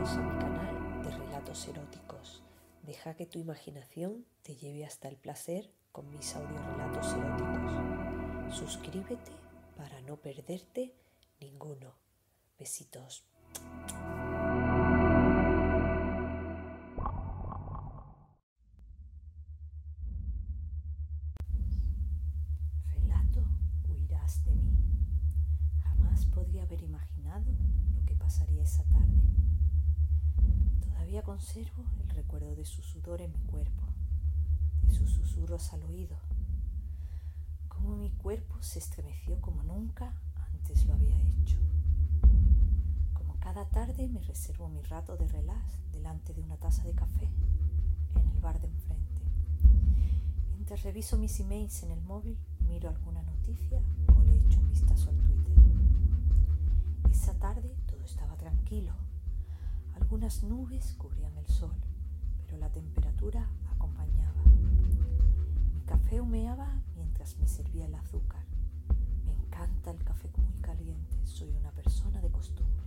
A mi canal de relatos eróticos. Deja que tu imaginación te lleve hasta el placer con mis audiorelatos eróticos. Suscríbete para no perderte ninguno. Besitos. Relato Huirás de mí. Jamás podría haber imaginado lo que pasaría esa tarde. Todavía conservo el recuerdo de su sudor en mi cuerpo, de sus susurros al oído, cómo mi cuerpo se estremeció como nunca antes lo había hecho. Como cada tarde me reservo mi rato de relax delante de una taza de café en el bar de enfrente. Mientras reviso mis emails en el móvil, miro alguna noticia o le echo un vistazo al Twitter. Esa tarde todo estaba tranquilo. Algunas nubes cubrían el sol, pero la temperatura acompañaba. Mi café humeaba mientras me servía el azúcar. Me encanta el café muy caliente, soy una persona de costumbres.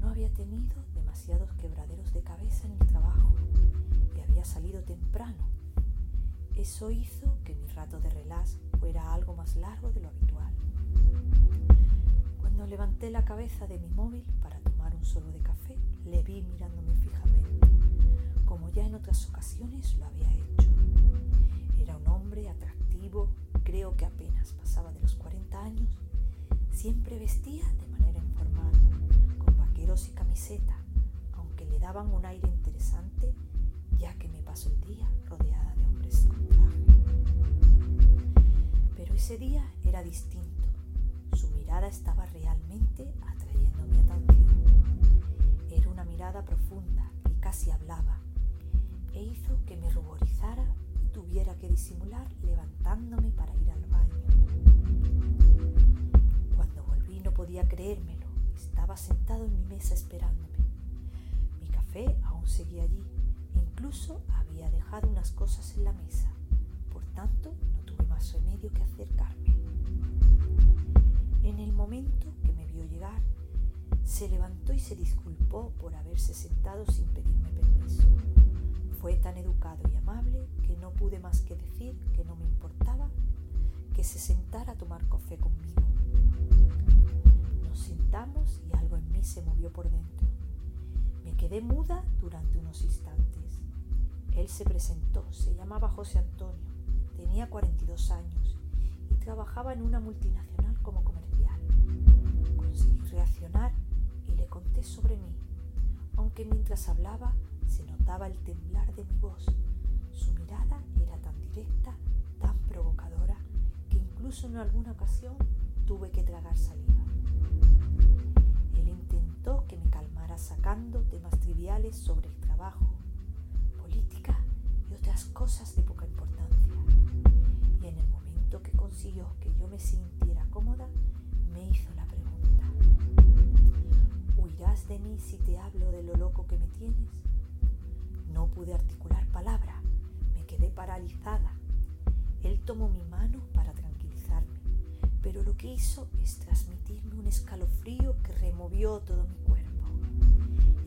No había tenido demasiados quebraderos de cabeza en el trabajo y había salido temprano. Eso hizo que mi rato de relax fuera algo más largo de lo habitual. Cuando levanté la cabeza de mi móvil sorbo de café, le vi mirándome fijamente, como ya en otras ocasiones lo había hecho. Era un hombre atractivo, creo que apenas pasaba de los 40 años. Siempre vestía de manera informal, con vaqueros y camiseta, aunque le daban un aire interesante, ya que me pasó el día rodeada de hombres con traje. Pero ese día era distinto. Mirada estaba realmente atrayendo mi atención. Era una mirada profunda y casi hablaba, e hizo que me ruborizara y tuviera que disimular levantándome para ir al baño. Cuando volví no podía creérmelo. Estaba sentado en mi mesa esperándome. Mi café aún seguía allí. Incluso había dejado unas cosas en la mesa. Por tanto, no tuve más remedio que acercarme. En el momento que me vio llegar, se levantó y se disculpó por haberse sentado sin pedirme permiso. Fue tan educado y amable que no pude más que decir que no me importaba que se sentara a tomar café conmigo. Nos sentamos y algo en mí se movió por dentro. Me quedé muda durante unos instantes. Él se presentó, se llamaba José Antonio, tenía 42 años y trabajaba en una multinacional como comercial. Reaccionar y le conté sobre mí, aunque mientras hablaba se notaba el temblar de mi voz. Su mirada era tan directa, tan provocadora, que incluso en alguna ocasión tuve que tragar saliva. Él intentó que me calmara sacando temas triviales sobre el trabajo, política y otras cosas de poca importancia. Y en el momento que consiguió que yo me sintiera cómoda, me hizo la pregunta. ¿Huirás de mí si te hablo de lo loco que me tienes? No pude articular palabra, me quedé paralizada. Él tomó mi mano para tranquilizarme, pero lo que hizo es transmitirme un escalofrío que removió todo mi cuerpo.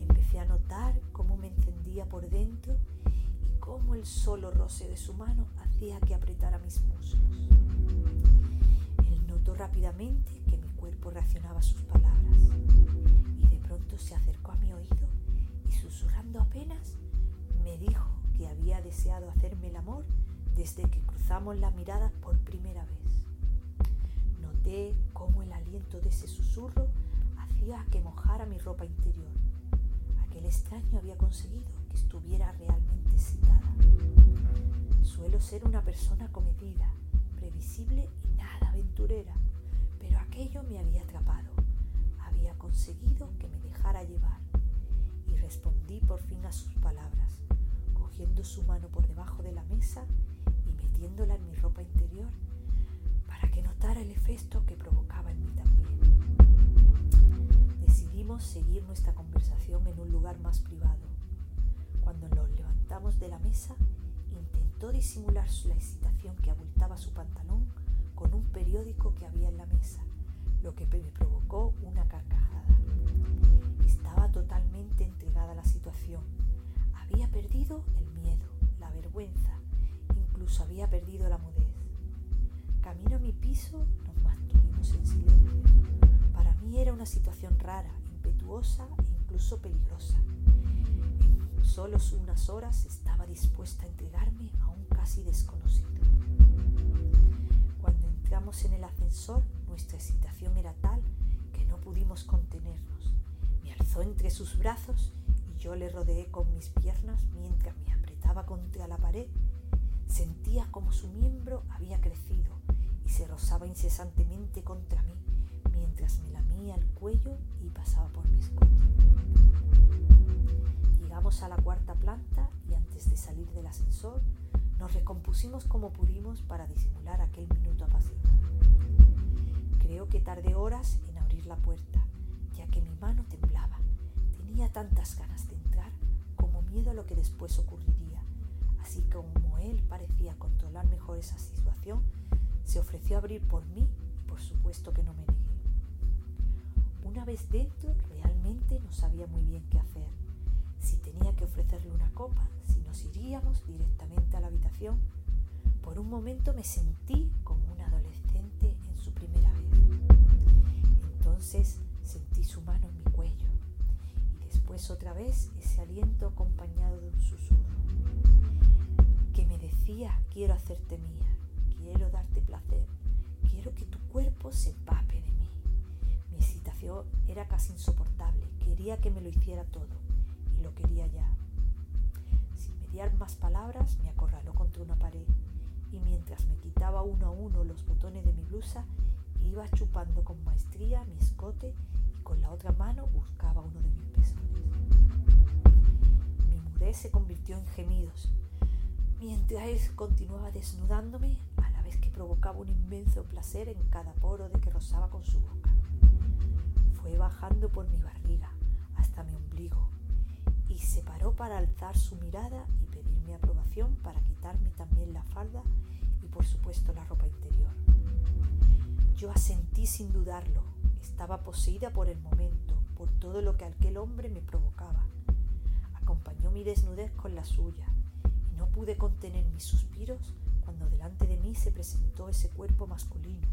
Empecé a notar cómo me encendía por dentro y cómo el solo roce de su mano hacía que apretara mis muslos. Notó rápidamente que mi cuerpo reaccionaba a sus palabras y de pronto se acercó a mi oído y susurrando apenas me dijo que había deseado hacerme el amor desde que cruzamos la mirada por primera vez. Noté cómo el aliento de ese susurro hacía que mojara mi ropa interior. Aquel extraño había conseguido que estuviera realmente excitada. Suelo ser una persona comedida, previsible y nada aventurera, aquello me había atrapado. Había conseguido que me dejara llevar y respondí por fin a sus palabras, cogiendo su mano por debajo de la mesa y metiéndola en mi ropa interior para que notara el efecto que provocaba en mí también. Decidimos seguir nuestra conversación en un lugar más privado. Cuando nos levantamos de la mesa, intentó disimular la excitación que abultaba su pantalón con un periódico que había en la mesa, lo que me provocó una carcajada. Estaba totalmente entregada a la situación. Había perdido el miedo, la vergüenza, incluso había perdido la mudez. Camino a mi piso nos mantuvimos en silencio. Para mí era una situación rara, impetuosa e incluso peligrosa. En solo unas horas estaba dispuesta a entregarme a un casi desconocido en el ascensor, nuestra excitación era tal que no pudimos contenernos. Me alzó entre sus brazos y yo le rodeé con mis piernas mientras me apretaba contra la pared. Sentía como su miembro había crecido y se rozaba incesantemente contra mí mientras me lamía el cuello y pasaba por mis codos. Llegamos a la cuarta planta y antes de salir del ascensor nos recompusimos como pudimos para disimular aquel minuto apasionado. Creo que tardé horas en abrir la puerta, ya que mi mano temblaba. Tenía tantas ganas de entrar como miedo a lo que después ocurriría. Así que como él parecía controlar mejor esa situación, se ofreció a abrir por mí y por supuesto que no me negué. Una vez dentro, realmente no sabía muy bien qué hacer. Si tenía que ofrecerle una copa, si nos iríamos directamente a la habitación. Por un momento me sentí como un adolescente en su primera vez. Entonces sentí su mano en mi cuello y después otra vez ese aliento acompañado de un susurro que me decía quiero hacerte mía, quiero darte placer, quiero que tu cuerpo se empape de mí. Mi excitación era casi insoportable, quería que me lo hiciera todo y lo quería ya. Más palabras me acorraló contra una pared y mientras me quitaba uno a uno los botones de mi blusa, iba chupando con maestría mi escote y con la otra mano buscaba uno de mis pezones. Mi mudez se convirtió en gemidos mientras él continuaba desnudándome a la vez que provocaba un inmenso placer en cada poro de que rozaba con su boca. Fue bajando por mi barriga hasta mi ombligo y se paró para alzar su mirada y pedirme aprobación para quitarme también la falda y por supuesto la ropa interior. Yo asentí sin dudarlo, estaba poseída por el momento, por todo lo que aquel hombre me provocaba. Acompañó mi desnudez con la suya no pude contener mis suspiros cuando delante de mí se presentó ese cuerpo masculino,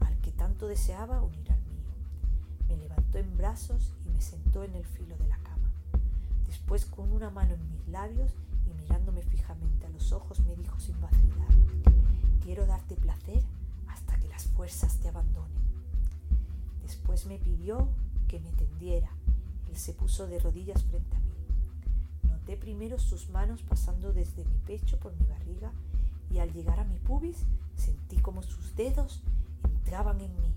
al que tanto deseaba unir al mío. Me levantó en brazos y me sentó en el filo de la cama. Después, con una mano en mis labios y mirándome fijamente a los ojos, me dijo sin vacilar, quiero darte placer hasta que las fuerzas te abandonen. Después me pidió que me tendiera. Él se puso de rodillas frente a mí primero sus manos pasando desde mi pecho por mi barriga y al llegar a mi pubis sentí como sus dedos entraban en mí,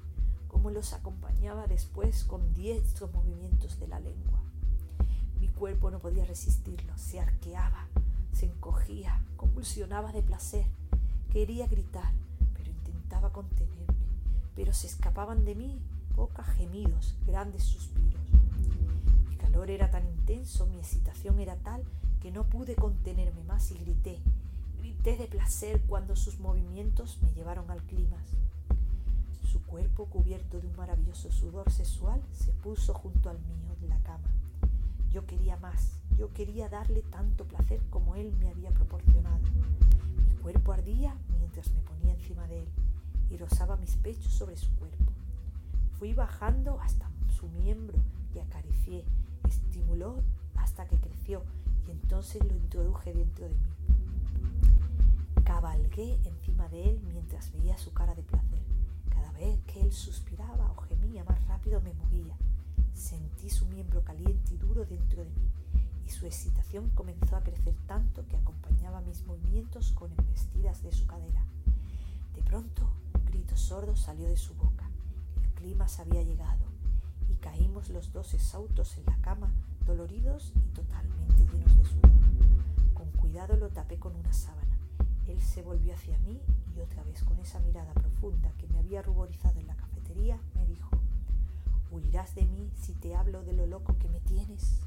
como los acompañaba después con diestros movimientos de la lengua. Mi cuerpo no podía resistirlo, se arqueaba, se encogía, convulsionaba de placer. Quería gritar, pero intentaba contenerme, pero se escapaban de mí pocas gemidos, grandes suspiros calor era tan intenso, mi excitación era tal que no pude contenerme más y grité. Grité de placer cuando sus movimientos me llevaron al clímax. Su cuerpo, cubierto de un maravilloso sudor sexual, se puso junto al mío en la cama. Yo quería más, yo quería darle tanto placer como él me había proporcionado. Mi cuerpo ardía mientras me ponía encima de él y rozaba mis pechos sobre su cuerpo. Fui bajando hasta su miembro y acaricié estimuló hasta que creció y entonces lo introduje dentro de mí. Cabalgué encima de él mientras veía su cara de placer. Cada vez que él suspiraba o gemía más rápido me movía. Sentí su miembro caliente y duro dentro de mí y su excitación comenzó a crecer tanto que acompañaba mis movimientos con embestidas de su cadera. De pronto, un grito sordo salió de su boca. El clima se había llegado y caímos los dos exhaustos en la cama, doloridos y totalmente llenos de sudor. Con cuidado lo tapé con una sábana. Él se volvió hacia mí y otra vez con esa mirada profunda que me había ruborizado en la cafetería, me dijo, ¿huirás de mí si te hablo de lo loco que me tienes?